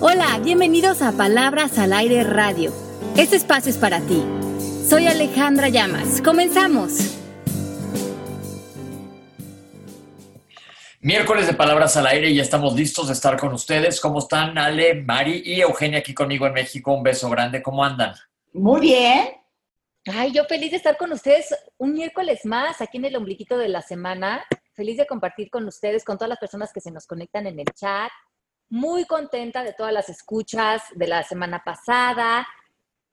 Hola, bienvenidos a Palabras al Aire Radio. Este espacio es para ti. Soy Alejandra Llamas. Comenzamos. Miércoles de Palabras al Aire y ya estamos listos de estar con ustedes. ¿Cómo están Ale, Mari y Eugenia aquí conmigo en México? Un beso grande. ¿Cómo andan? Muy bien. Ay, yo feliz de estar con ustedes un miércoles más aquí en el ombliquito de la semana. Feliz de compartir con ustedes, con todas las personas que se nos conectan en el chat. Muy contenta de todas las escuchas de la semana pasada.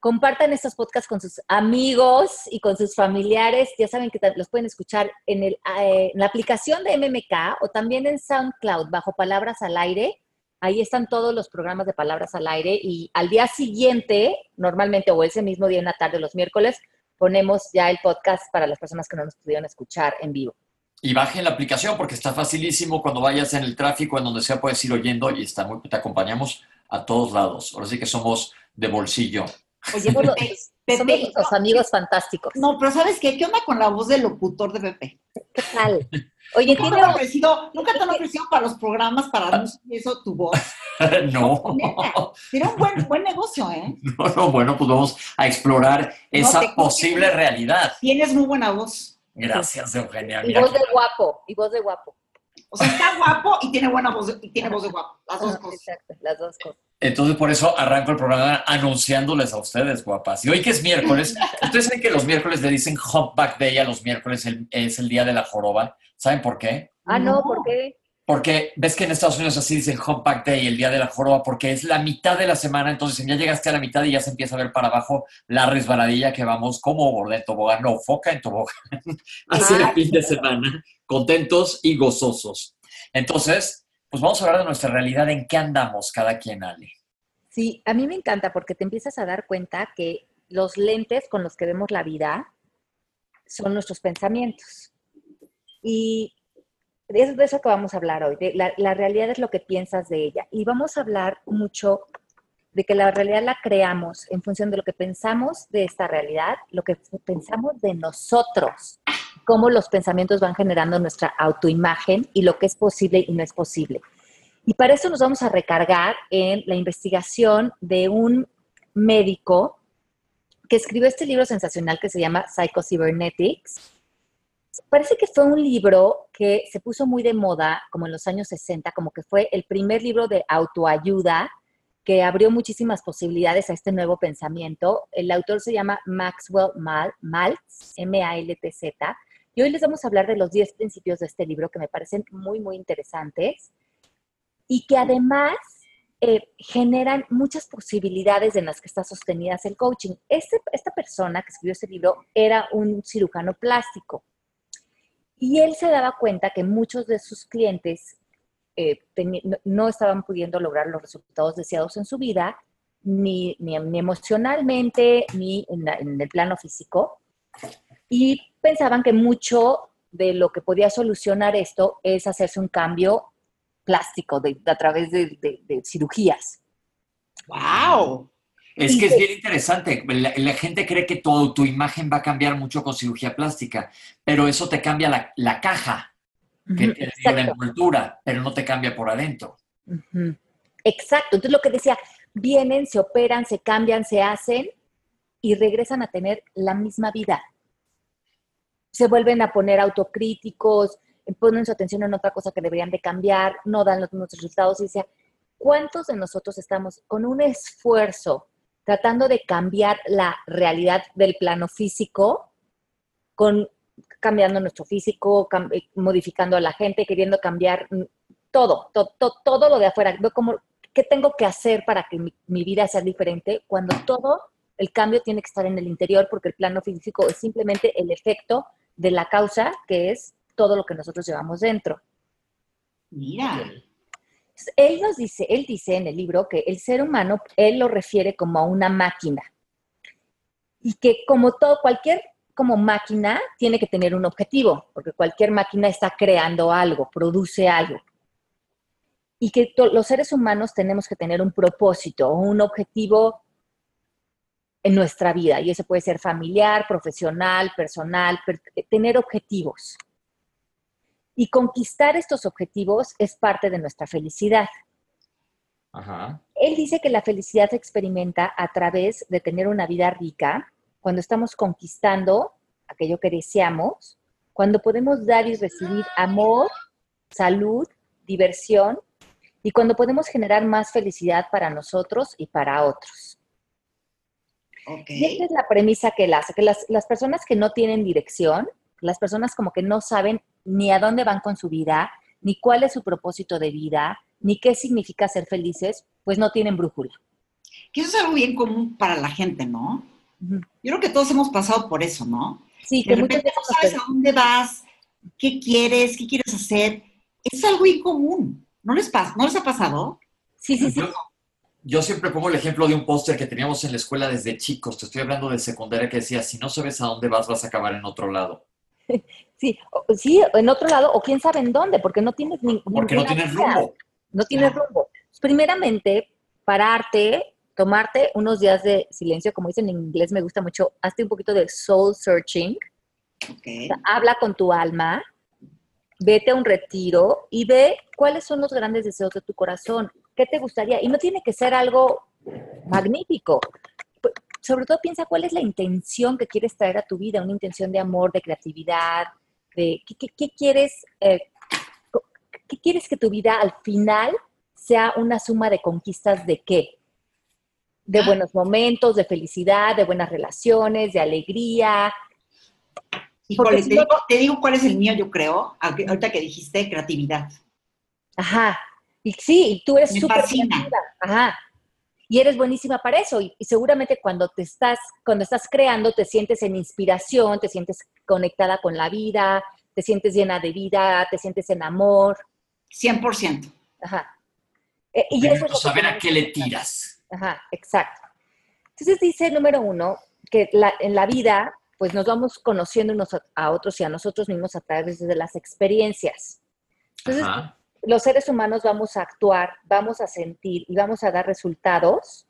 Compartan estos podcasts con sus amigos y con sus familiares. Ya saben que los pueden escuchar en, el, eh, la aplicación de MMK o también en SoundCloud bajo Palabras al Aire. Ahí están todos los programas de Palabras al Aire y al día siguiente, normalmente o ese mismo día en la tarde, los miércoles, ponemos ya el podcast para las personas que no nos pudieron escuchar en vivo. Y bajen la aplicación porque está facilísimo cuando vayas en el tráfico, en donde sea puedes ir oyendo y está muy, te acompañamos a todos lados. Ahora sí que somos de bolsillo. Oye, Pepe, los amigos fantásticos. No, pero ¿sabes qué? ¿Qué onda con la voz del locutor de Pepe? ¿Qué tal? Oye, ¿Nunca, ¿tiene... te han ofrecido, ¿Nunca te han ofrecido para los programas, para eso, tu voz? no. Tiene un buen, buen negocio, ¿eh? No, no, bueno, pues vamos a explorar esa posible realidad. Tienes muy buena voz. Gracias, Eugenia. Y voz de guapo, y voz de guapo. O sea, está guapo y tiene buena voz, y tiene voz de guapo. Las dos cosas. Exacto, las dos cosas. Entonces, por eso arranco el programa anunciándoles a ustedes, guapas. Y hoy que es miércoles, ustedes saben que los miércoles le dicen Humpback Day a los miércoles, es el día de la joroba. ¿Saben por qué? Ah, no, ¿por qué? Porque ves que en Estados Unidos así dicen Humpback Day, el día de la joroba, porque es la mitad de la semana, entonces ya llegaste a la mitad y ya se empieza a ver para abajo la resbaladilla que vamos como borde en tobogán, no, foca en tobogán, así el fin de semana, contentos y gozosos. Entonces, pues vamos a hablar de nuestra realidad, en qué andamos cada quien, Ale. Sí, a mí me encanta porque te empiezas a dar cuenta que los lentes con los que vemos la vida son nuestros pensamientos. Y es de eso que vamos a hablar hoy. De la, realidad es lo que piensas de ella. Y vamos a hablar mucho de que la realidad la creamos en función de lo que pensamos de esta realidad, lo que pensamos de nosotros, cómo los pensamientos van generando nuestra autoimagen y lo que es posible y no es posible. Y para eso nos vamos a recargar en la investigación de un médico que escribió este libro sensacional que se llama Psycho-Cybernetics parece que fue un libro que se puso muy de moda como en los años 60, como que fue el primer libro de autoayuda que abrió muchísimas posibilidades a este nuevo pensamiento. El autor se llama Maxwell Maltz, M-A-L-T-Z, y hoy les vamos a hablar de los 10 principios de este libro que me parecen muy, muy interesantes y que además eh, generan muchas posibilidades en las que está sostenidas el coaching. Este, esta persona que escribió ese libro era un cirujano plástico y él se daba cuenta que muchos de sus clientes eh, no estaban pudiendo lograr los resultados deseados en su vida, ni, ni, emocionalmente, ni en, el plano físico. Y pensaban que mucho de lo que podía solucionar esto es hacerse un cambio plástico a través de, de cirugías. ¡Wow! Es que es bien interesante. La, gente cree que tu, tu, imagen va a cambiar mucho con cirugía plástica, pero eso te cambia la, la caja, que te la envoltura, pero no te cambia por adentro. Exacto. Entonces lo que decía, vienen, se operan, se cambian, se hacen y regresan a tener la misma vida. Se vuelven a poner autocríticos, ponen su atención en otra cosa que deberían de cambiar, no dan los mismos resultados y decía, ¿cuántos de nosotros estamos con un esfuerzo tratando de cambiar la realidad del plano físico, con, cambiando nuestro físico, eh, modificando a la gente, queriendo cambiar todo, todo, lo de afuera. como, ¿qué tengo que hacer para que mi, vida sea diferente? Cuando todo el cambio tiene que estar en el interior, porque el plano físico es simplemente el efecto de la causa, que es todo lo que nosotros llevamos dentro. Mira. Él nos dice, él dice en el libro que el ser humano, él lo refiere como a una máquina. Y que como todo, cualquier como máquina tiene que tener un objetivo, porque cualquier máquina está creando algo, produce algo. Y que los seres humanos tenemos que tener un propósito un objetivo en nuestra vida. Y ese puede ser familiar, profesional, personal, tener objetivos. Y conquistar estos objetivos es parte de nuestra felicidad. Ajá. él dice que la felicidad se experimenta a través de tener una vida rica, cuando estamos conquistando aquello que deseamos, cuando podemos dar y recibir amor, salud, diversión y cuando podemos generar más felicidad para nosotros y para otros. Y esta es la premisa que él hace, que las, las personas que no tienen dirección, las personas como que no saben ni a dónde van con su vida, ni cuál es su propósito de vida, ni qué significa ser felices, pues no tienen brújula. Que eso es algo bien común para la gente, ¿no? Yo creo que todos hemos pasado por eso, ¿no? Sí, que de repente no sabes a dónde vas, qué quieres, qué quieres hacer. Es algo bien común. ¿No les, pasa, ¿no les ha pasado? Sí, sí, sí. Yo, yo siempre pongo el ejemplo de un póster que teníamos en la escuela desde chicos. Te estoy hablando de secundaria que decía, si no sabes a dónde vas, vas a acabar en otro lado. Sí, o- sí, en otro lado, o quién sabe en dónde, porque no tienes ni, Porque no tienes idea. rumbo. No tienes rumbo. Primeramente, pararte, tomarte unos días de silencio, como dicen en inglés, me gusta mucho, hazte un poquito de soul searching, Ok. o sea, habla con tu alma, vete a un retiro y ve cuáles son los grandes deseos de tu corazón, qué te gustaría. Y no tiene que ser algo magnífico. Sobre todo piensa cuál es la intención que quieres traer a tu vida, una intención de amor, de creatividad, de qué, qué- qué quieres, eh, qué quieres que tu vida al final sea una suma de conquistas de qué. De Ah. buenos momentos, de felicidad, de buenas relaciones, de alegría, Híjole, si te, no- digo, te digo cuál es el mío, yo creo, ahorita que dijiste creatividad. Ajá. Y sí, tú eres súper creativa. Ajá. Y eres buenísima para eso. Y, y seguramente cuando te estás, cuando estás creando, te sientes en inspiración, te sientes conectada con la vida, te sientes llena de vida, te sientes en amor. 100%. Ajá. Eh, y eso es saber a qué le tiras. Ajá, exacto. Entonces dice, número uno, que la- en la vida, pues nos vamos conociendo unos a, a otros y a nosotros mismos a través de las experiencias. Entonces, Ajá. Los seres humanos vamos a actuar, vamos a sentir y vamos a dar resultados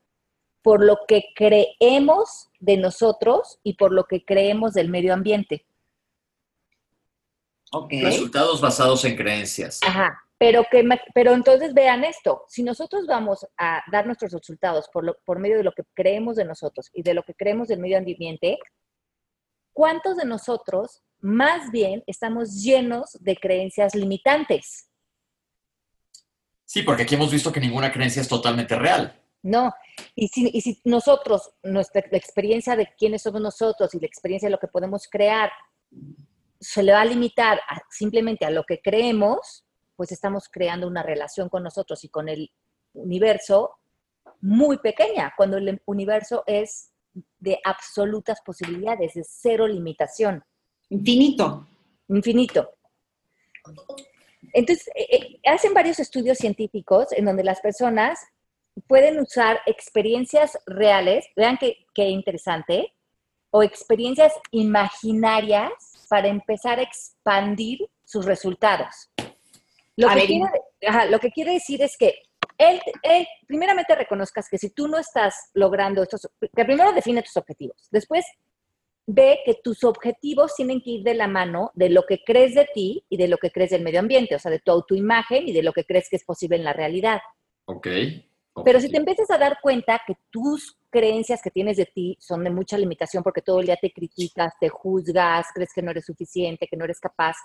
por lo que creemos de nosotros y por lo que creemos del medio ambiente. Ok. Resultados basados en creencias. Ajá. Pero, que, pero entonces vean esto, si nosotros vamos a dar nuestros resultados por, lo- por medio de lo que creemos de nosotros y de lo que creemos del medio ambiente, ¿cuántos de nosotros más bien estamos llenos de creencias limitantes? Sí, porque aquí hemos visto que ninguna creencia es totalmente real. No, y si, y si nosotros, nuestra la experiencia de quiénes somos nosotros y la experiencia de lo que podemos crear, se le va a limitar a- simplemente a lo que creemos, pues estamos creando una relación con nosotros y con el universo muy pequeña, cuando el universo es de absolutas posibilidades, de cero limitación Infinito. infinito. Entonces, eh, eh, hacen varios estudios científicos en donde las personas pueden usar experiencias reales, vean qué, qué interesante, o experiencias imaginarias para empezar a expandir sus resultados. Lo, A que ver, quiere, ajá, lo que quiere decir es que él, él, primeramente reconozcas que si tú no estás logrando estos, que primero define tus objetivos, después ve que tus objetivos tienen que ir de la mano de lo que crees de ti y de lo que crees del medio ambiente, o sea, de tu autoimagen y de lo que crees que es posible en la realidad. Ok. Pero si te empiezas a dar cuenta que tus creencias que tienes de ti son de mucha limitación porque todo el día te criticas, te juzgas, crees que no eres suficiente, que no eres capaz,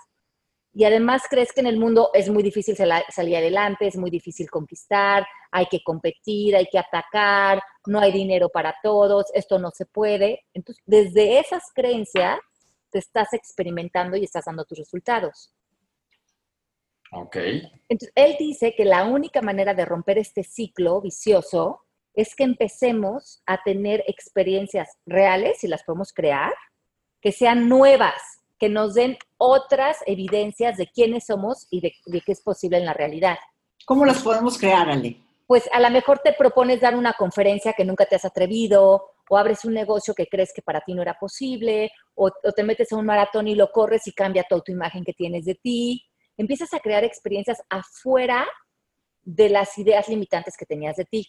y además crees que en el mundo es muy difícil sal- salir adelante, es muy difícil conquistar, hay que competir, hay que atacar, no hay dinero para todos, esto no se puede. Entonces, desde esas creencias te estás experimentando y estás dando tus resultados. Ok. Entonces, él dice que la única manera de romper este ciclo vicioso es que empecemos a tener experiencias reales, y las podemos crear, que sean nuevas, que nos den otras evidencias de quiénes somos y de, de qué es posible en la realidad. ¿Cómo las podemos crear, Ale? Pues a lo mejor te propones dar una conferencia que nunca te has atrevido, o abres un negocio que crees que para ti no era posible, o, o te metes a un maratón y lo corres y cambia toda tu imagen que tienes de ti. Empiezas a crear experiencias afuera de las ideas limitantes que tenías de ti.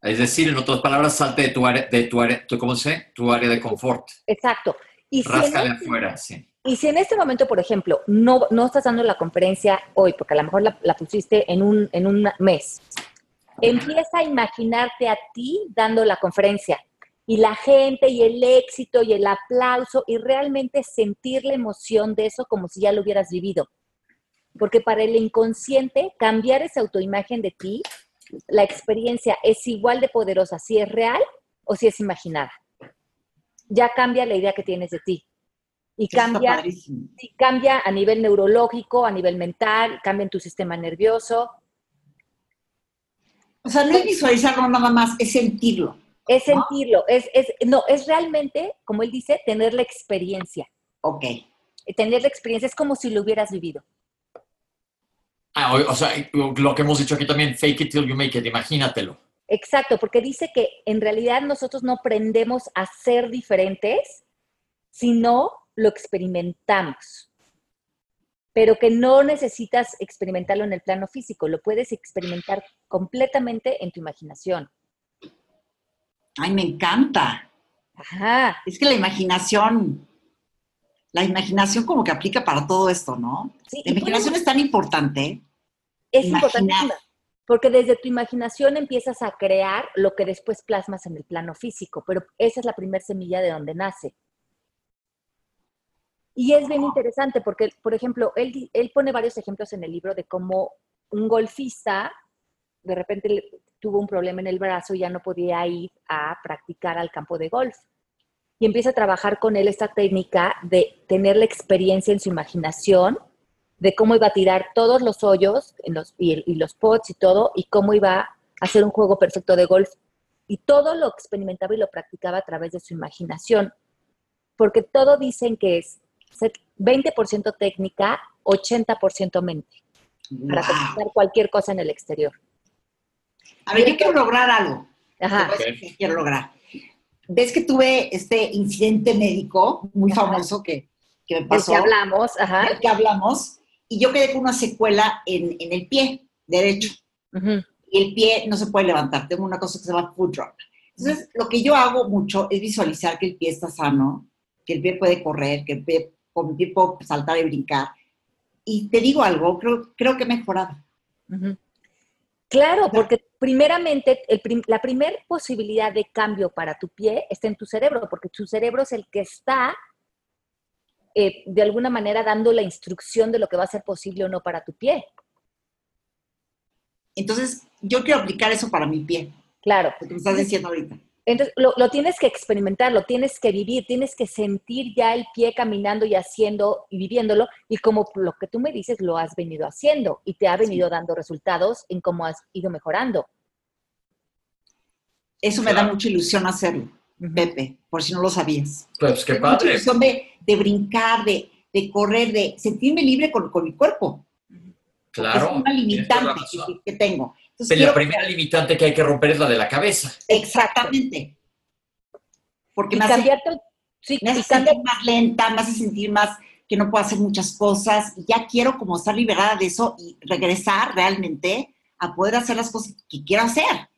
Es decir, en otras palabras, salte de tu área, de tu área, tu- ¿cómo se? Tu área de confort. Exacto. Y si, Ráscale este, afuera, sí. Y si en este momento, por ejemplo, no, no estás dando la conferencia hoy, porque a lo mejor la, pusiste en un, en un mes, Empieza a imaginarte a ti dando la conferencia y la gente y el éxito y el aplauso y realmente sentir la emoción de eso como si ya lo hubieras vivido. Porque para el inconsciente, cambiar esa autoimagen de ti, la experiencia es igual de poderosa si es real o si es imaginada. Ya cambia la idea que tienes de ti. Y cambia, y cambia a nivel neurológico, a nivel mental, cambia en tu sistema nervioso. O sea, no es visualizarlo nada más, es sentirlo. Es sentirlo, es, es, no, es realmente, como él dice, tener la experiencia. Ok. Tener la experiencia es como si lo hubieras vivido. Ah, o, o sea, lo que hemos dicho aquí también, fake it till you make it, imagínatelo. Exacto, porque dice que en realidad nosotros no aprendemos a ser diferentes, sino lo experimentamos. Pero que no necesitas experimentarlo en el plano físico, lo puedes experimentar completamente en tu imaginación. Ay, me encanta. Ajá. Es que la imaginación, la imaginación como que aplica para todo esto, ¿no? Sí, la imaginación es tan importante. Es importante porque desde tu imaginación empiezas a crear lo que después plasmas en el plano físico, pero esa es la primera semilla de donde nace. Y es bien interesante porque, por ejemplo, él, él pone varios ejemplos en el libro de cómo un golfista de repente tuvo un problema en el brazo y ya no podía ir a practicar al campo de golf. Y empieza a trabajar con él esta técnica de tener la experiencia en su imaginación de cómo iba a tirar todos los hoyos y, y los pots y todo, y cómo iba a hacer un juego perfecto de golf. Y todo lo experimentaba y lo practicaba a través de su imaginación. Porque todo dicen que es 20% técnica, 80% mente, para practicar cualquier cosa en el exterior. A ver, yo quiero lograr algo. Ajá. Qué quiero lograr. Ves que tuve este incidente médico muy Ajá. famoso que, que me Del pasó, que hablamos, ajá. del que hablamos, y yo quedé con una secuela en, en el pie derecho. Y el pie no se puede levantar. Tengo una cosa que se llama foot drop. Entonces, lo que yo hago mucho es visualizar que el pie está sano, que el pie puede correr, que el pie, con puedo saltar y brincar. Y te digo algo, creo, creo que he mejorado. Claro, porque primeramente el prim- la primera posibilidad de cambio para tu pie está en tu cerebro, porque tu cerebro es el que está eh, de alguna manera dando la instrucción de lo que va a ser posible o no para tu pie. Entonces, yo quiero aplicar eso para mi pie, Claro. lo que me estás diciendo ahorita. Entonces, lo, lo tienes que experimentar, lo tienes que vivir, tienes que sentir ya el pie caminando y haciendo y viviéndolo, y como lo que tú me dices, lo has venido haciendo y te ha venido dando resultados en cómo has ido mejorando. Eso me da mucha ilusión hacerlo, Pepe, por si no lo sabías. Pues qué da mucha padre. ilusión de, de brincar, de, de correr, de sentirme libre con, con mi cuerpo. Claro. es una limitante que tengo. Entonces, Pero la primera limitante que hay que romper es la de la cabeza. Exactamente. Porque Y me hace, sí, me hace sentir más lenta, me hace sentir más que no puedo hacer muchas cosas. Y ya quiero como estar liberada de eso y regresar realmente a poder hacer las cosas que quiero hacer.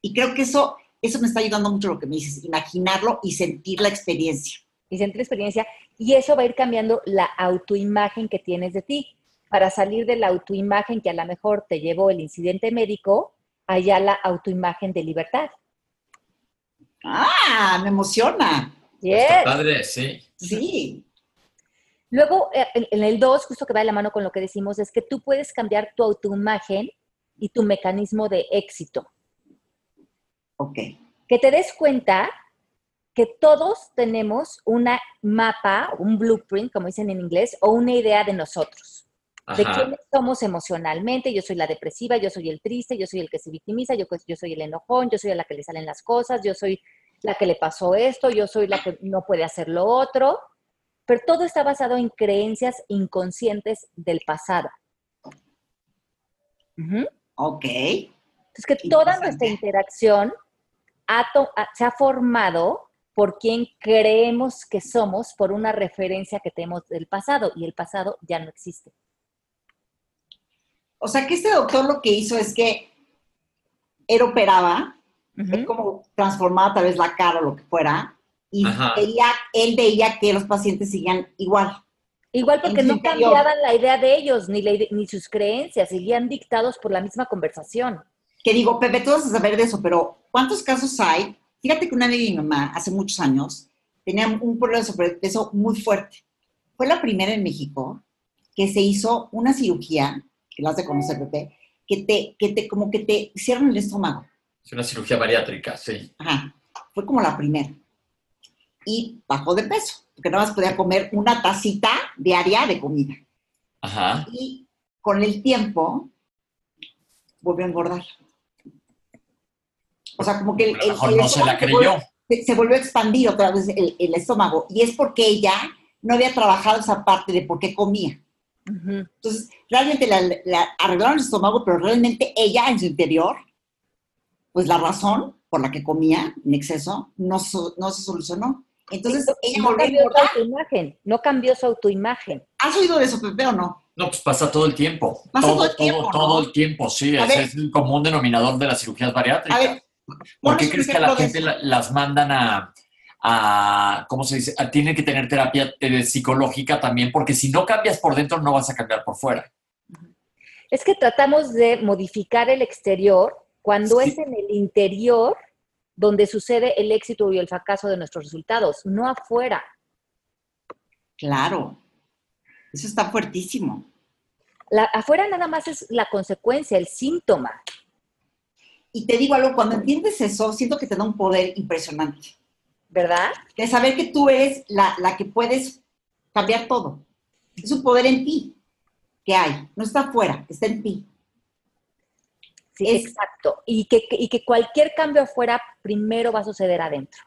Y creo que eso, eso me está ayudando mucho lo que me dices, imaginarlo y sentir la experiencia. y sentir experiencia, y eso va a ir cambiando la autoimagen que tienes de ti, para salir de la autoimagen que a lo mejor te llevó el incidente médico, allá la autoimagen de libertad. ¡Ah! Me emociona. Está padre, sí. Sí. Luego, eh, en en el 2, justo que va de la mano con lo que decimos, es que tú puedes cambiar tu autoimagen y tu mecanismo de éxito. Ok. Que te des cuenta que todos tenemos una mapa, un blueprint, como dicen en inglés, o una idea de nosotros. De quiénes somos emocionalmente. Yo soy la depresiva, yo soy el triste, yo soy el que se victimiza, yo, yo soy el enojón, yo soy a la que le salen las cosas, yo soy la que le pasó esto, yo soy la que no puede hacer lo otro. Pero todo está basado en creencias inconscientes del pasado. Ujú. Ok. Entonces, que toda nuestra interacción ha to- ha- se ha formado por quien creemos que somos, por una referencia que tenemos del pasado, y el pasado ya no existe. O sea que este doctor lo que hizo es que él operaba, Ujú. él como transformaba tal vez la cara o lo que fuera, y veía, él veía que los pacientes seguían igual. Igual porque no interior. cambiaban la idea de ellos, ni, la ni sus creencias, seguían dictados por la misma conversación. que digo, Pepe, tú vas a saber de eso, pero ¿cuántos casos hay? Fíjate que una amiga de mi mamá, hace muchos años, tenía un problema de sobrepeso muy fuerte. Fue la primera en México que se hizo una cirugía, que la has de conocer, Pepe, que te, que te, como que te cierran el estómago. Es una cirugía bariátrica, sí. Ajá. Fue como la primera. Y bajó de peso, porque nada más podía comer una tacita diaria de comida. Ajá. Y con el tiempo volvió a engordar. O sea, como que el, A lo mejor no se la creyó. volvió- se, volvió a expandir otra vez el estómago. Y es porque ella no había trabajado esa parte de por qué comía. Entonces, realmente la, la arreglaron el estómago, pero realmente ella en su interior, pues la razón por la que comía en exceso no, no se solucionó. Entonces, ella no volvió a cambió su autoimagen, no cambió su autoimagen. ¿Has oído de eso, Pepe, o no? No, pues pasa todo el tiempo. Pasa todo el tiempo, ¿no? todo el tiempo, sí. Ese es el común denominador de las cirugías bariátricas. A ver, ¿Por qué crees que a la gente la- las mandan a, a- ¿cómo se dice? A- tienen que tener terapia eh, psicológica también, porque si no cambias por dentro, no vas a cambiar por fuera. Es que tratamos de modificar el exterior cuando Sí. es en el interior donde sucede el éxito y el fracaso de nuestros resultados, no afuera. Claro, eso está fuertísimo. La, afuera nada más es la consecuencia, el síntoma. Y te digo algo, cuando entiendes eso, siento que te da un poder impresionante. ¿Verdad? De saber que tú eres la, la que puedes cambiar todo. Es un poder en ti que hay, no está afuera, está en ti. Sí, Es- exacto. Y que, y que cualquier cambio afuera primero va a suceder adentro.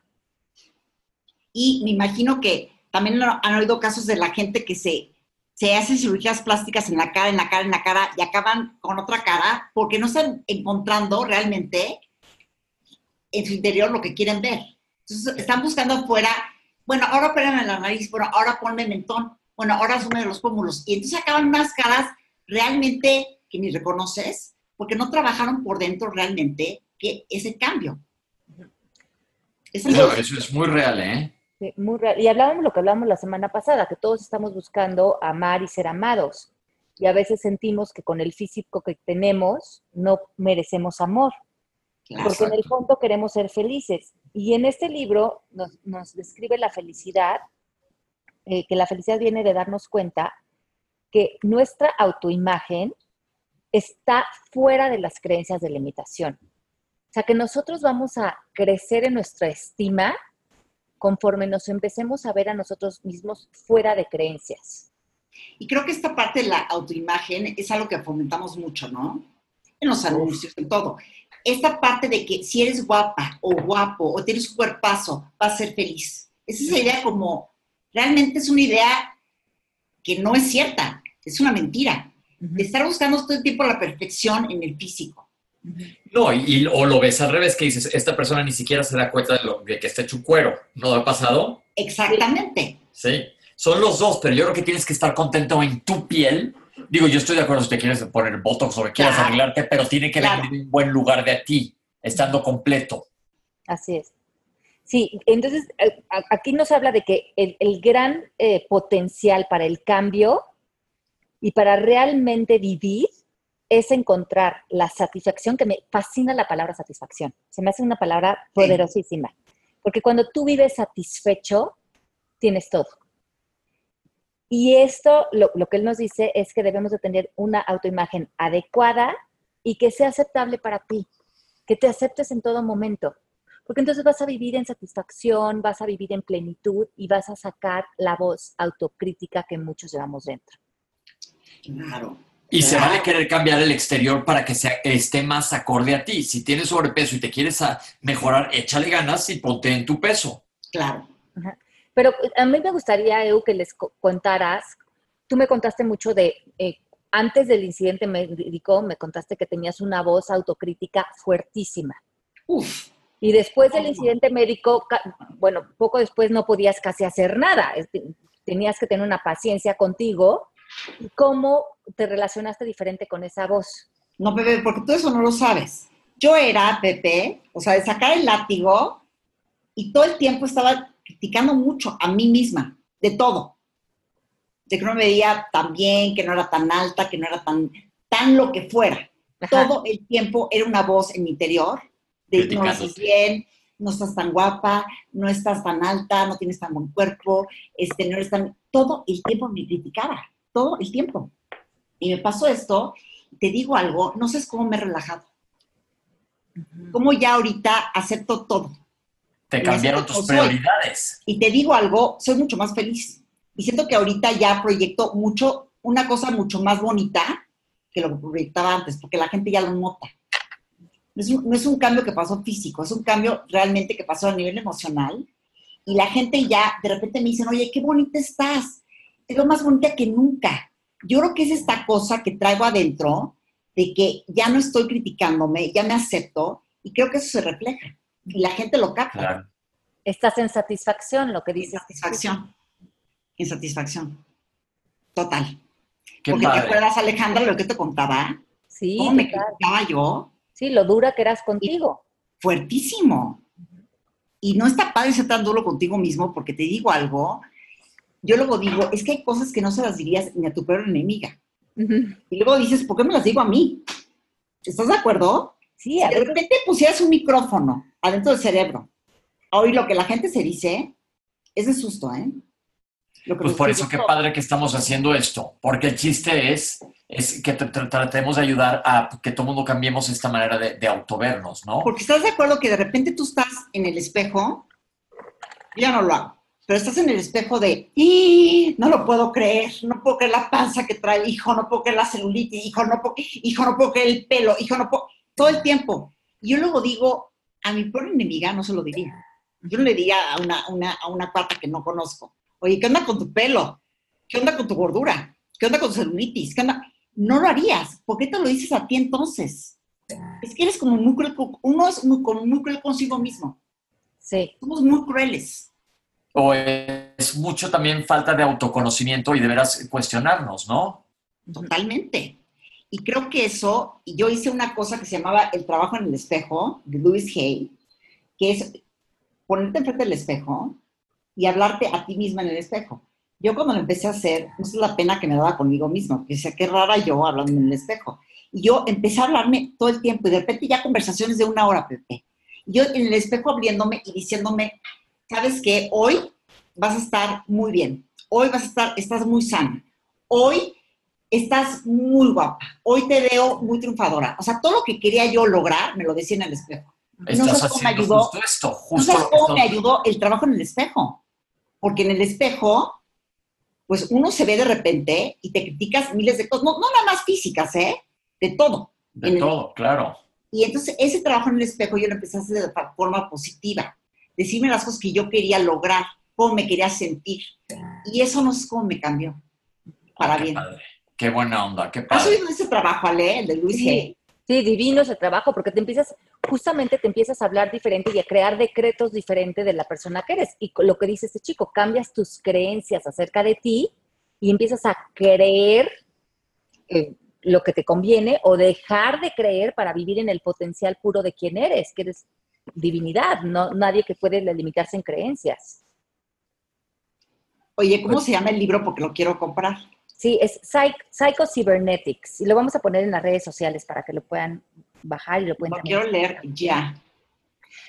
Y me imagino que también han oído casos de la gente que se, se hace cirugías plásticas en la cara, en la cara, en la cara y acaban con otra cara porque no están encontrando realmente en su interior lo que quieren ver. Entonces están buscando afuera, bueno, ahora opérame la nariz, bueno, ahora ponme mentón, bueno, ahora sume los pómulos. Y entonces acaban unas caras realmente que ni reconoces porque no trabajaron por dentro realmente que ese cambio. Esa Eso, es- eso es muy real, ¿eh? Sí, muy real. Y hablábamos lo que hablábamos la semana pasada, que todos estamos buscando amar y ser amados. Y a veces sentimos que con el físico que tenemos no merecemos amor, claro. porque en el fondo queremos ser felices. Y en este libro nos, nos describe la felicidad, eh, que la felicidad viene de darnos cuenta que nuestra autoimagen está fuera de las creencias de limitación. O sea, que nosotros vamos a crecer en nuestra estima conforme nos empecemos a ver a nosotros mismos fuera de creencias. Y creo que esta parte de la autoimagen es algo que fomentamos mucho, ¿no? En los anuncios, en todo. Esta parte de que si eres guapa o guapo o tienes un cuerpazo, vas a ser feliz. Es esa idea como, realmente es una idea que no es cierta, es una mentira. De estar buscando todo el tiempo la perfección en el físico. No, y, y- o lo ves al revés, que dices, esta persona ni siquiera se da cuenta de, lo, de que está hecho un cuero. ¿No ha pasado? Exactamente. Sí. Son los dos, pero yo creo que tienes que estar contento en tu piel. Digo, yo estoy de acuerdo si te quieres poner botox o que quieras Claro. arreglarte, pero tiene que Claro. venir de un buen lugar de ti, estando completo. Así es. Sí, entonces eh, a- aquí nos habla de que el, el gran eh, potencial para el cambio y para realmente vivir es encontrar la satisfacción, que me fascina la palabra satisfacción. Se me hace una palabra poderosísima. Porque cuando tú vives satisfecho, tienes todo. Y esto, lo, lo que él nos dice es que debemos de tener una autoimagen adecuada y que sea aceptable para ti, que te aceptes en todo momento. Porque entonces vas a vivir en satisfacción, vas a vivir en plenitud y vas a sacar la voz autocrítica que muchos llevamos dentro. Claro. Y se vale querer cambiar el exterior para que sea- esté más acorde a ti. Si tienes sobrepeso y te quieres a- mejorar, échale ganas y ponte en tu peso. Claro. Pero eh, a mí me gustaría, Eu, que les co- contaras, tú me contaste mucho de, eh, antes del incidente médico, me contaste que tenías una voz autocrítica fuertísima. Uf. Y después del incidente médico, bueno, poco después no podías casi hacer nada. Tenías que tener una paciencia contigo. ¿Y cómo te relacionaste diferente con esa voz? No, Pepe, porque tú eso no lo sabes. Yo era, Pepe, o sea, de sacar el látigo y todo el tiempo estaba criticando mucho a mí misma, de todo. De que no me veía tan bien, que no era tan alta, que no era tan, tan lo que fuera. todo el tiempo era una voz en mi interior de no lo haces bien, no estás tan guapa, no estás tan alta, no tienes tan buen cuerpo, este, no eres tan... Todo el tiempo me criticaba, todo el tiempo. Y me pasó esto, te digo algo, no sé cómo me he relajado. Cómo ya ahorita acepto todo. Te cambiaron tus prioridades. Y te digo algo, soy mucho más feliz. Y siento que ahorita ya proyecto mucho, una cosa mucho más bonita que lo que proyectaba antes, porque la gente ya lo nota. No es, un, no es un cambio que pasó físico, es un cambio realmente que pasó a nivel emocional. Y la gente ya de repente me dicen, oye, qué bonita estás. Te veo más bonita que nunca. Yo creo que es esta cosa que traigo adentro de que ya no estoy criticándome, ya me acepto y creo que eso se refleja. Y la gente lo capta. Claro. Estás en satisfacción, lo que dices. Satisfacción. Insatisfacción. Total. Porque te acuerdas, Alejandra, lo que te contaba. Sí. ¿Cómo me criticaba yo? Sí, lo dura que eras contigo. fuertísimo. Y no está padre ser tan duro contigo mismo porque te digo algo. Yo luego digo, es que hay cosas que no se las dirías ni a tu peor enemiga. Y luego dices, ¿por qué me las digo a mí? ¿Estás de acuerdo? Sí, si de repente pusieras un micrófono adentro del cerebro a oír lo que la gente se dice, es de susto, ¿eh? pues por eso qué padre que estamos haciendo esto, porque el chiste es, es que tratemos de ayudar a que todo el mundo cambiemos esta manera de, de autovernos, ¿no? Porque estás de acuerdo que de repente tú estás en el espejo, ya no lo hago, pero estás en el espejo de, ¡y! No lo puedo creer, no puedo creer la panza que trae, hijo, no puedo creer la celulitis, hijo, no puedo, hijo, no puedo creer el pelo, hijo, no puedo, todo el tiempo. Y yo luego digo, a mi pobre enemiga no se lo diría. Yo no le diría a una, una, a una pata que no conozco, oye, ¿qué onda con tu pelo? ¿Qué onda con tu gordura? ¿Qué onda con tu celulitis? ¿Qué onda? No lo harías. ¿Por qué te lo dices a ti entonces? Es que eres como muy cruel, uno es muy, como muy cruel consigo mismo. Sí. Somos muy crueles. O es mucho también falta de autoconocimiento y de veras cuestionarnos, ¿no? Totalmente. Y creo que eso, y yo hice una cosa que se llamaba el trabajo en el espejo, de Louis Hay, que es ponerte enfrente del espejo y hablarte a ti misma en el espejo. Yo cuando lo empecé a hacer, no es la pena que me daba conmigo mismo, que decía, qué rara yo hablando en el espejo. Y yo empecé a hablarme todo el tiempo y de repente ya conversaciones de una hora, Pepe. Yo en el espejo abriéndome y diciéndome, ¿sabes qué? Hoy vas a estar muy bien. Hoy vas a estar, estás muy sana. Hoy estás muy guapa. Hoy te veo muy triunfadora. O sea, todo lo que quería yo lograr, me lo decía en el espejo. no sé cómo me ayudó. Justo esto, justo no sé cómo me ayudó el trabajo en el espejo porque en el espejo, pues uno se ve de repente y te criticas miles de cosas, no, nada más físicas, ¿eh? De todo. De todo, claro. Y entonces ese trabajo en el espejo yo lo empecé a hacer de forma positiva, decirme las cosas que yo quería lograr, cómo me quería sentir. Y eso no sé cómo me cambió. Para bien. Padre. Qué buena onda, qué padre. ¿Has oído ese trabajo, Ale, el de Luis sí. Sí, divino ese trabajo, porque te empiezas, justamente te empiezas a hablar diferente y a crear decretos diferentes de la persona que eres. Y lo que dice este chico, cambias tus creencias acerca de ti y empiezas a creer eh, lo que te conviene o dejar de creer para vivir en el potencial puro de quien eres, que eres divinidad, no nadie que puede limitarse en creencias. Oye, ¿cómo se llama el libro? Porque lo quiero comprar. Sí, es Psycho Cybernetics y lo vamos a poner en las redes sociales para que lo puedan bajar y lo puedan... Lo quiero leer ya,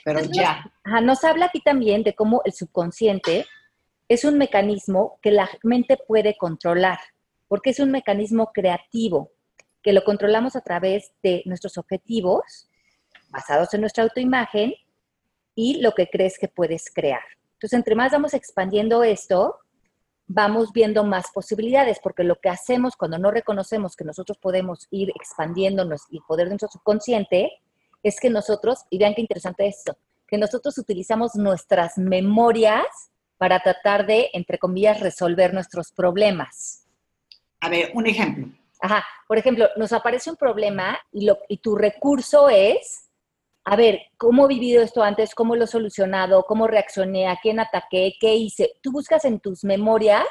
pero ya. nos habla aquí también de cómo el subconsciente es un mecanismo que la mente puede controlar, porque es un mecanismo creativo, que lo controlamos a través de nuestros objetivos, basados en nuestra autoimagen, y lo que crees que puedes crear. Entonces, entre más vamos expandiendo esto, vamos viendo más posibilidades, porque lo que hacemos cuando no reconocemos que nosotros podemos ir expandiéndonos y poder de nuestro subconsciente, es que nosotros, y vean qué interesante esto, que nosotros utilizamos nuestras memorias para tratar de, entre comillas, resolver nuestros problemas. A ver, un ejemplo. Ajá, por ejemplo, nos aparece un problema y, lo, y tu recurso es a ver, ¿cómo he vivido esto antes? ¿Cómo lo he solucionado? ¿Cómo reaccioné? ¿A quién ataqué? ¿Qué hice? Tú buscas en tus memorias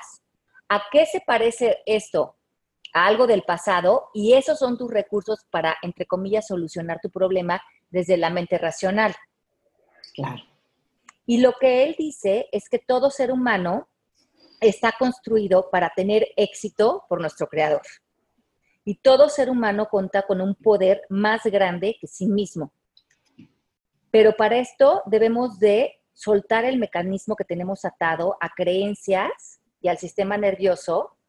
a qué se parece esto, a algo del pasado, y esos son tus recursos para, entre comillas, solucionar tu problema desde la mente racional. Claro. Y lo que él dice es que todo ser humano está construido para tener éxito por nuestro creador. Y todo ser humano cuenta con un poder más grande que sí mismo. Pero para esto debemos de soltar el mecanismo que tenemos atado a creencias y al sistema nervioso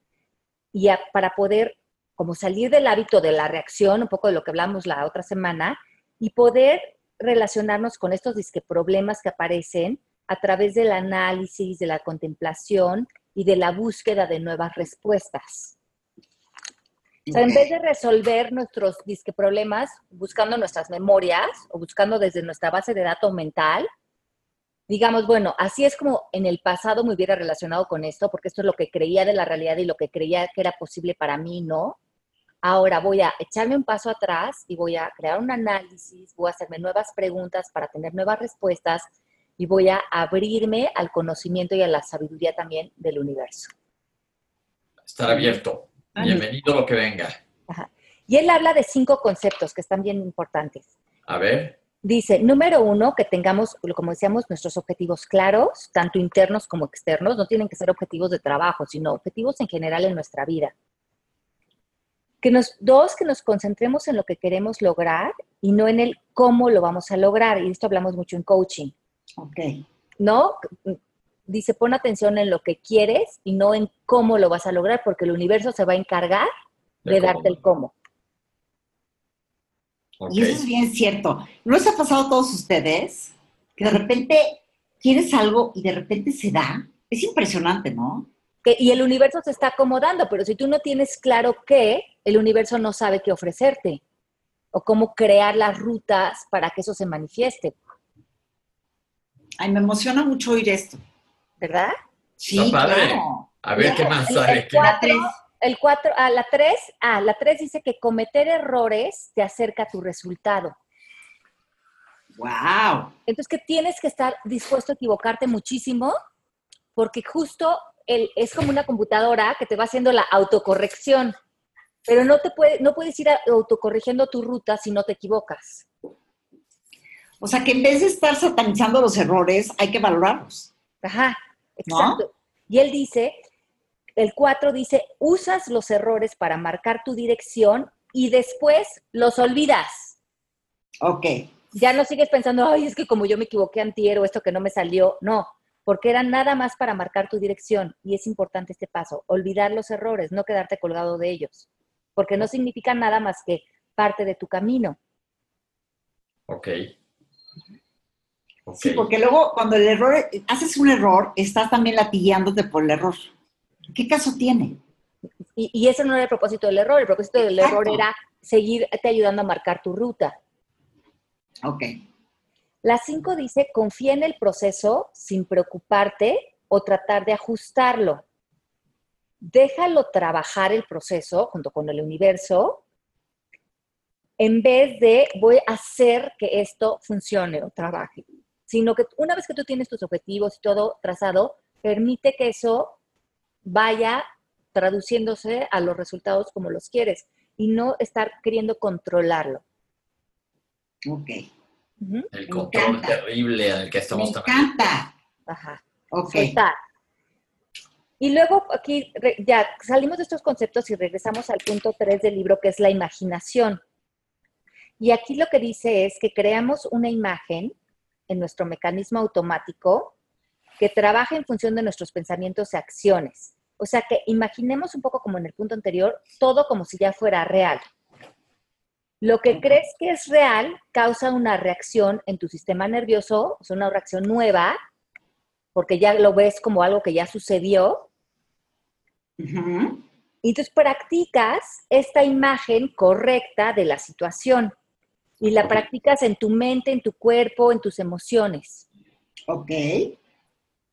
y para poder como salir del hábito de la reacción, un poco de lo que hablamos la otra semana, y poder relacionarnos con estos disque problemas que aparecen a través del análisis, de la contemplación y de la búsqueda de nuevas respuestas. O sea, en vez de resolver nuestros disque problemas buscando nuestras memorias o buscando desde nuestra base de datos mental, digamos, bueno, así es como en el pasado me hubiera relacionado con esto, porque esto es lo que creía de la realidad y lo que creía que era posible para mí, ¿no? Ahora voy a echarme un paso atrás y voy a crear un análisis, voy a hacerme nuevas preguntas para tener nuevas respuestas y voy a abrirme al conocimiento y a la sabiduría también del universo. Estar abierto. Bienvenido lo que venga. Y él habla de cinco conceptos que están bien importantes. A ver. Dice, número uno, que tengamos, como decíamos, nuestros objetivos claros, tanto internos como externos. No tienen que ser objetivos de trabajo, sino objetivos en general en nuestra vida. Que nos, dos, que nos concentremos en lo que queremos lograr y no en el cómo lo vamos a lograr. Y esto hablamos mucho en coaching. Ok. ¿No? Dice, pon atención en lo que quieres y no en cómo lo vas a lograr, porque el universo se va a encargar de, darte el cómo. Y eso es bien cierto. ¿No les ha pasado a todos ustedes que de repente quieres algo y de repente se da? Es impresionante, ¿no? y el universo se está acomodando, pero si tú no tienes claro qué, el universo no sabe qué ofrecerte o cómo crear las rutas para que eso se manifieste. Ay, me emociona mucho oír esto. ¿Verdad? Sí, claro. A ver qué más sale. El 4, a la 3, ah, la 3 dice que cometer errores te acerca a tu resultado. Wow. Entonces que tienes que estar dispuesto a equivocarte muchísimo porque justo es como una computadora que te va haciendo la autocorrección, pero no, te puede, no puedes ir autocorrigiendo tu ruta si no te equivocas. O sea, que en vez de estar satanizando los errores, hay que valorarlos. Ajá, exacto. Y él dice, el 4 dice, usas los errores para marcar tu dirección y después los olvidas. Ok. Ya no sigues pensando, ay, es que como yo me equivoqué antier o esto que no me salió. No, porque era nada más para marcar tu dirección y es importante este paso, olvidar los errores, no quedarte colgado de ellos, porque no significa nada más que parte de tu camino. Ok. Sí, porque luego cuando el error, haces un error, estás también latillándote por el error. ¿Qué caso tiene? Y, y ese no era el propósito del error, el propósito del error era seguirte ayudando a marcar tu ruta. Ok. La 5 dice, confía en el proceso sin preocuparte o tratar de ajustarlo. Déjalo trabajar el proceso junto con el universo en vez de voy a hacer que esto funcione o trabaje, sino que una vez que tú tienes tus objetivos y todo trazado, permite que eso vaya traduciéndose a los resultados como los quieres y no estar queriendo controlarlo. Ok. El control terrible en el que estamos Me encanta. Ajá. Ok. Y luego aquí ya salimos de estos conceptos y regresamos al punto 3 del libro, que es la imaginación. Y aquí lo que dice es que creamos una imagen en nuestro mecanismo automático que trabaja en función de nuestros pensamientos y acciones. O sea que imaginemos un poco como en el punto anterior, todo como si ya fuera real. Lo que crees que es real causa una reacción en tu sistema nervioso, es una reacción nueva, porque ya lo ves como algo que ya sucedió. Y entonces practicas esta imagen correcta de la situación y la practicas en tu mente, en tu cuerpo, en tus emociones. Ok.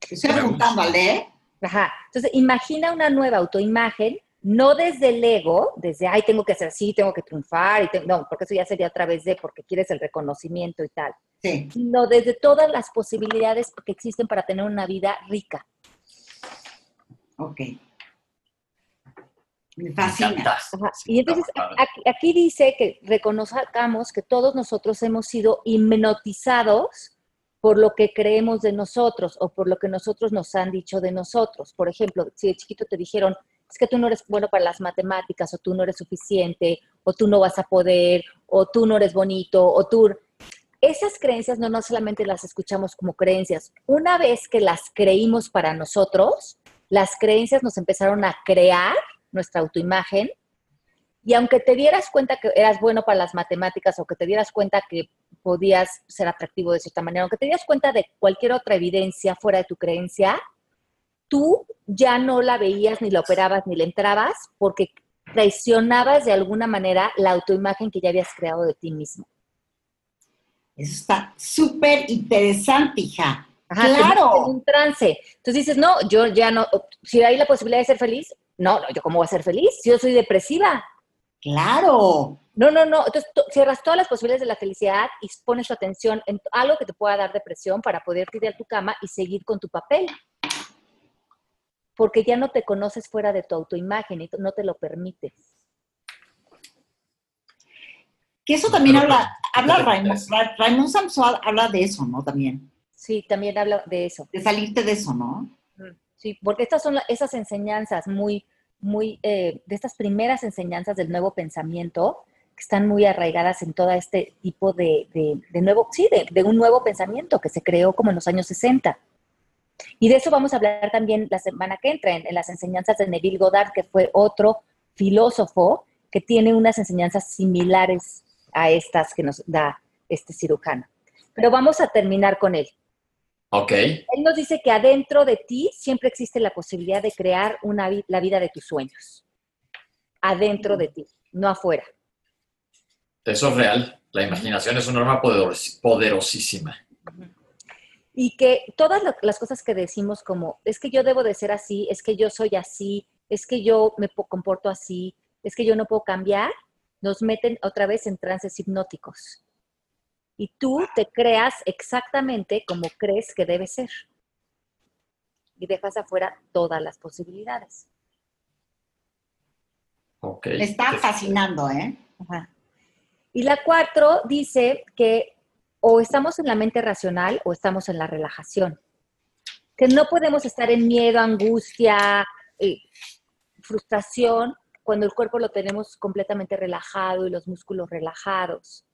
Estoy apuntando, ¿vale? Ajá. Entonces, imagina una nueva autoimagen no desde el ego, desde, ay, tengo que ser así, tengo que triunfar, y no, porque eso ya sería a través de, porque quieres el reconocimiento y tal. Sí. Sino desde todas las posibilidades que existen para tener una vida rica. Ok. Me fascina. Y entonces aquí, dice que reconozcamos que todos nosotros hemos sido hipnotizados por lo que creemos de nosotros o por lo que nosotros nos han dicho de nosotros. Por ejemplo, si de chiquito te dijeron, es que tú no eres bueno para las matemáticas, o tú no eres suficiente, o tú no vas a poder, o tú no eres bonito, o tú... Esas creencias no, no solamente las escuchamos como creencias. Una vez que las creímos para nosotros, las creencias nos empezaron a crear nuestra autoimagen y aunque te dieras cuenta que eras bueno para las matemáticas o que te dieras cuenta que podías ser atractivo de cierta manera, aunque te dieras cuenta de cualquier otra evidencia fuera de tu creencia, tú ya no la veías ni la operabas ni le entrabas porque traicionabas de alguna manera la autoimagen que ya habías creado de ti mismo. Eso está súper interesante, hija. Claro. En un trance. Entonces dices, no, yo ya no, si hay la posibilidad de ser feliz, no, no, yo cómo voy a ser feliz si yo soy depresiva. Claro. No, no, no. Entonces cierras todas las posibilidades de la felicidad y pones tu atención en algo que te pueda dar depresión para poder ir a tu cama y seguir con tu papel. Porque ya no te conoces fuera de tu autoimagen y no te lo permites. Que eso también habla, habla Raymond, Raymond Samson habla de eso, ¿no? También. Sí, también habla de eso. De salirte de eso, ¿no? Sí, porque estas son esas enseñanzas muy, muy, eh, de estas primeras enseñanzas del nuevo pensamiento, que están muy arraigadas en todo este tipo de, de, nuevo, sí, de, un nuevo pensamiento que se creó como en los años 60. Y de eso vamos a hablar también la semana que entra, en, las enseñanzas de Neville Goddard, que fue otro filósofo que tiene unas enseñanzas similares a estas que nos da este cirujano. Pero vamos a terminar con él. Ok. Él nos dice que adentro de ti siempre existe la posibilidad de crear una, la vida de tus sueños. Adentro de ti, no afuera. Eso es real. La imaginación es una arma poderosísima. Y que todas las cosas que decimos como, es que yo debo de ser así, es que yo soy así, es que yo me comporto así, es que yo no puedo cambiar, nos meten otra vez en trances hipnóticos. Y tú te creas exactamente como crees que debe ser. Y dejas afuera todas las posibilidades. Me está fascinando, ¿eh? Ajá. Y la cuatro dice que o estamos en la mente racional o estamos en la relajación. Que no podemos estar en miedo, angustia, eh, frustración, cuando el cuerpo lo tenemos completamente relajado y los músculos relajados.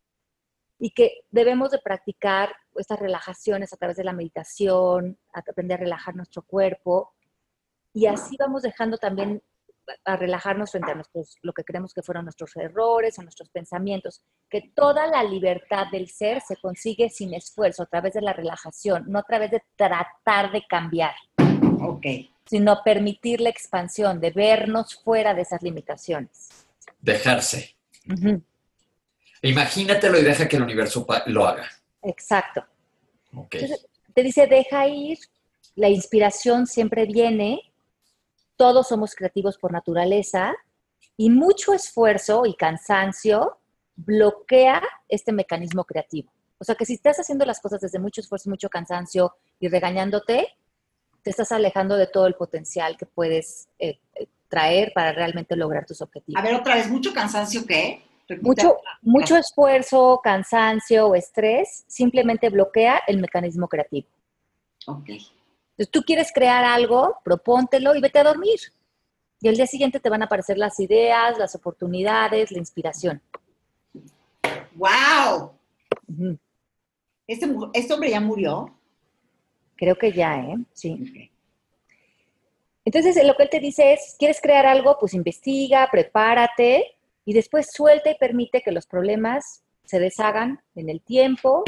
Y que debemos de practicar estas relajaciones a través de la meditación, aprender a relajar nuestro cuerpo. Y así vamos dejando también a relajarnos frente a nuestros, lo que creemos que fueron nuestros errores o nuestros pensamientos, que toda la libertad del ser se consigue sin esfuerzo, a través de la relajación, no a través de tratar de cambiar. Ok. Sino permitir la expansión, de vernos fuera de esas limitaciones. Dejarse. Imagínatelo y deja que el universo lo haga. Exacto. te dice, deja ir, la inspiración siempre viene todos somos creativos por naturaleza y mucho esfuerzo y cansancio bloquea este mecanismo creativo. O sea que si estás haciendo las cosas desde mucho esfuerzo, mucho cansancio y regañándote, te estás alejando de todo el potencial que puedes eh, eh, traer para realmente lograr tus objetivos. A ver, otra vez, ¿mucho cansancio qué? Mucho, mucho esfuerzo, cansancio o estrés simplemente bloquea el mecanismo creativo. Ok. Entonces, tú quieres crear algo, propóntelo y vete a dormir. Y al día siguiente te van a aparecer las ideas, las oportunidades, la inspiración. ¡Wow! ¿Este, ¿Este, hombre ya murió? Creo que ya, ¿eh? Sí. Entonces, lo que él te dice es, ¿quieres crear algo? Pues investiga, prepárate y después suelta y permite que los problemas se deshagan en el tiempo,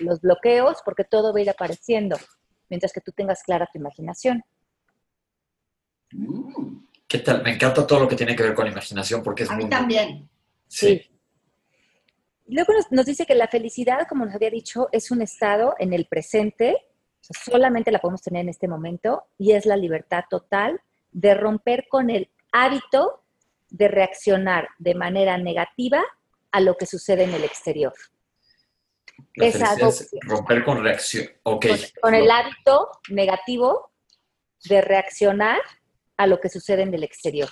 los bloqueos, porque todo va a ir apareciendo mientras que tú tengas clara tu imaginación. ¿Qué tal? Me encanta todo lo que tiene que ver con la imaginación porque es A mí también. Sí. Luego nos, dice que la felicidad, como nos había dicho, es un estado en el presente, solamente la podemos tener en este momento, y es la libertad total de romper con el hábito de reaccionar de manera negativa a lo que sucede en el exterior es romper con reacción. Con, el hábito negativo de reaccionar a lo que sucede en el exterior.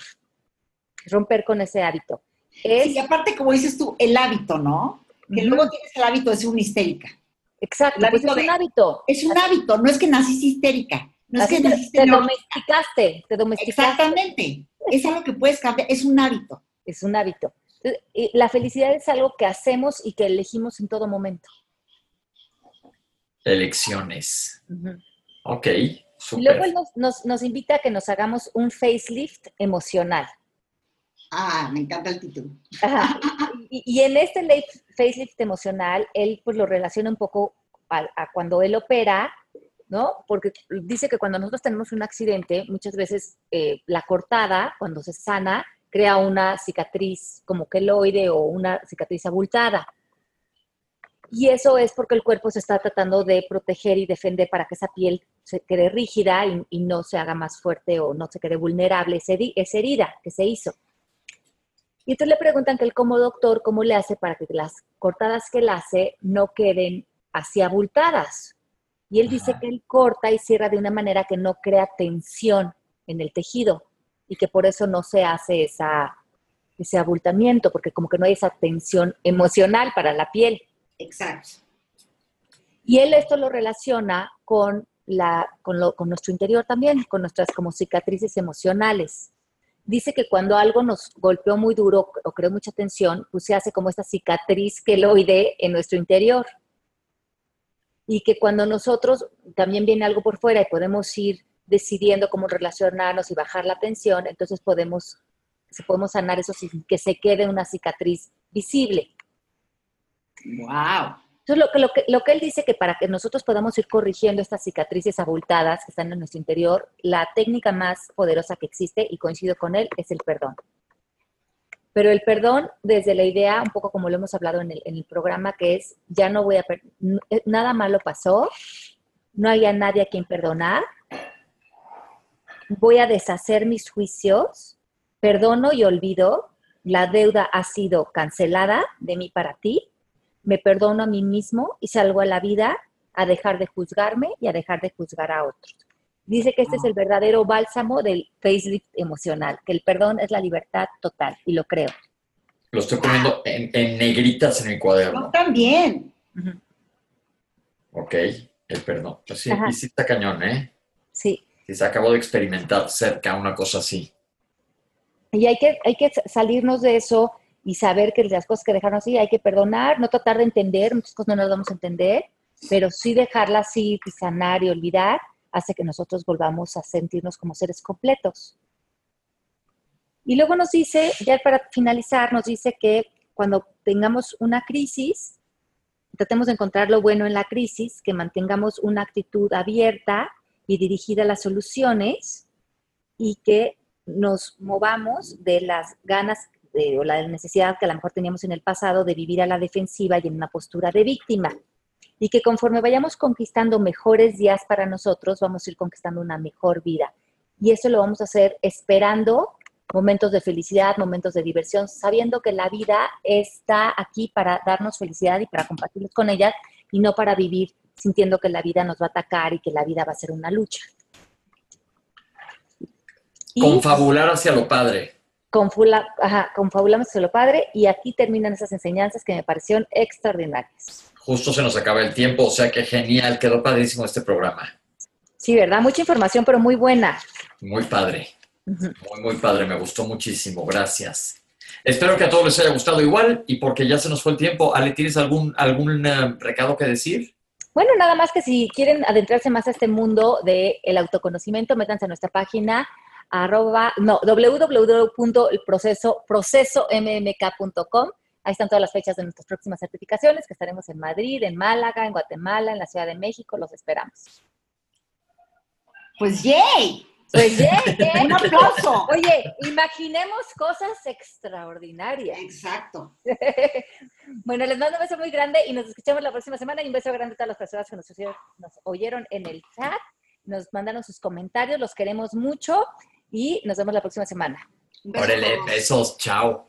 Romper con ese hábito. y aparte, como dices tú, el hábito, ¿no? Que luego tienes el hábito de ser una histérica. Exacto, pues es un hábito. Es un hábito, no es que naciste histérica. No es que te, te domesticaste, te domesticaste. Exactamente. Es algo que puedes cambiar, es un hábito. Es un hábito. La felicidad es algo que hacemos y que elegimos en todo momento. Elecciones. Ok, super. Y luego él nos, invita a que nos hagamos un facelift emocional. Ah, me encanta el título. Y, en este facelift emocional, él pues lo relaciona un poco a, cuando él opera, ¿no? Porque dice que cuando nosotros tenemos un accidente, muchas veces eh, la cortada, cuando se sana, crea una cicatriz como queloide o una cicatriz abultada. Y eso es porque el cuerpo se está tratando de proteger y defender para que esa piel se quede rígida y, no se haga más fuerte o no se quede vulnerable esa herida que se hizo. Y entonces le preguntan que él como doctor, ¿cómo le hace para que las cortadas que él hace no queden así abultadas? Y él dice que él corta y cierra de una manera que no crea tensión en el tejido y que por eso no se hace esa, ese abultamiento, porque como que no hay esa tensión emocional para la piel. Exacto. Y él esto lo relaciona con, la, con, lo, con nuestro interior también, con nuestras como cicatrices emocionales. Dice que cuando algo nos golpeó muy duro o creó mucha tensión, pues se hace como esta cicatriz queloide en nuestro interior. Y que cuando nosotros también viene algo por fuera y podemos ir decidiendo cómo relacionarnos y bajar la tensión, entonces podemos, podemos sanar eso sin que se quede una cicatriz visible. ¡Wow! Entonces, lo que, lo, que, lo que él dice que para que nosotros podamos ir corrigiendo estas cicatrices abultadas que están en nuestro interior, la técnica más poderosa que existe, y coincido con él, es el perdón. Pero el perdón desde la idea, un poco como lo hemos hablado en el, programa, que es, ya no voy a, nada malo pasó, no hay a nadie a quien perdonar, voy a deshacer mis juicios, perdono y olvido, la deuda ha sido cancelada de mí para ti, me perdono a mí mismo y salgo a la vida a dejar de juzgarme y a dejar de juzgar a otros. Dice que este es el verdadero bálsamo del facelift emocional, que el perdón es la libertad total, y lo creo. Lo estoy poniendo en, negritas en el cuaderno. Yo también. Ok, el perdón. Pues sí, y sí está cañón, ¿eh? Sí se acabó de experimentar cerca una cosa así. Y hay que, hay que salirnos de eso y saber que las cosas que dejaron así hay que perdonar, no tratar de entender, muchas cosas no las vamos a entender, pero sí dejarlas así, sanar y olvidar, hace que nosotros volvamos a sentirnos como seres completos. Y luego nos dice, ya para finalizar, nos dice que cuando tengamos una crisis, tratemos de encontrar lo bueno en la crisis, que mantengamos una actitud abierta y dirigida a las soluciones y que nos movamos de las ganas o la necesidad que a lo mejor teníamos en el pasado de vivir a la defensiva y en una postura de víctima. Y que conforme vayamos conquistando mejores días para nosotros, vamos a ir conquistando una mejor vida. Y eso lo vamos a hacer esperando momentos de felicidad, momentos de diversión, sabiendo que la vida está aquí para darnos felicidad y para compartirlos con ella y no para vivir sintiendo que la vida nos va a atacar y que la vida va a ser una lucha. Confabular hacia lo padre. Confula, ajá, confabulamos hacia lo padre y aquí terminan esas enseñanzas que me parecieron extraordinarias. Justo se nos acaba el tiempo, o sea que genial, quedó padrísimo este programa. Sí, ¿verdad? Mucha información, pero muy buena. Muy padre. Muy, muy padre, me gustó muchísimo, gracias. Espero que a todos les haya gustado igual y porque ya se nos fue el tiempo, Ale, ¿tienes algún, algún eh, recado que decir? Bueno, nada más que si quieren adentrarse más a este mundo del autoconocimiento, métanse a nuestra página arroba, no, www.procesommk.com. Ahí están todas las fechas de nuestras próximas certificaciones, que estaremos en Madrid, en Málaga, en Guatemala, en la Ciudad de México. Los esperamos. Pues yay. Pues Un aplauso. Oye, imaginemos cosas extraordinarias. Exacto. bueno, les mando un beso muy grande y nos escuchamos la próxima semana y un beso grande a todas las personas que nos, oyeron en el chat. Nos mandaron sus comentarios, los queremos mucho y nos vemos la próxima semana. Órale, besos, chao.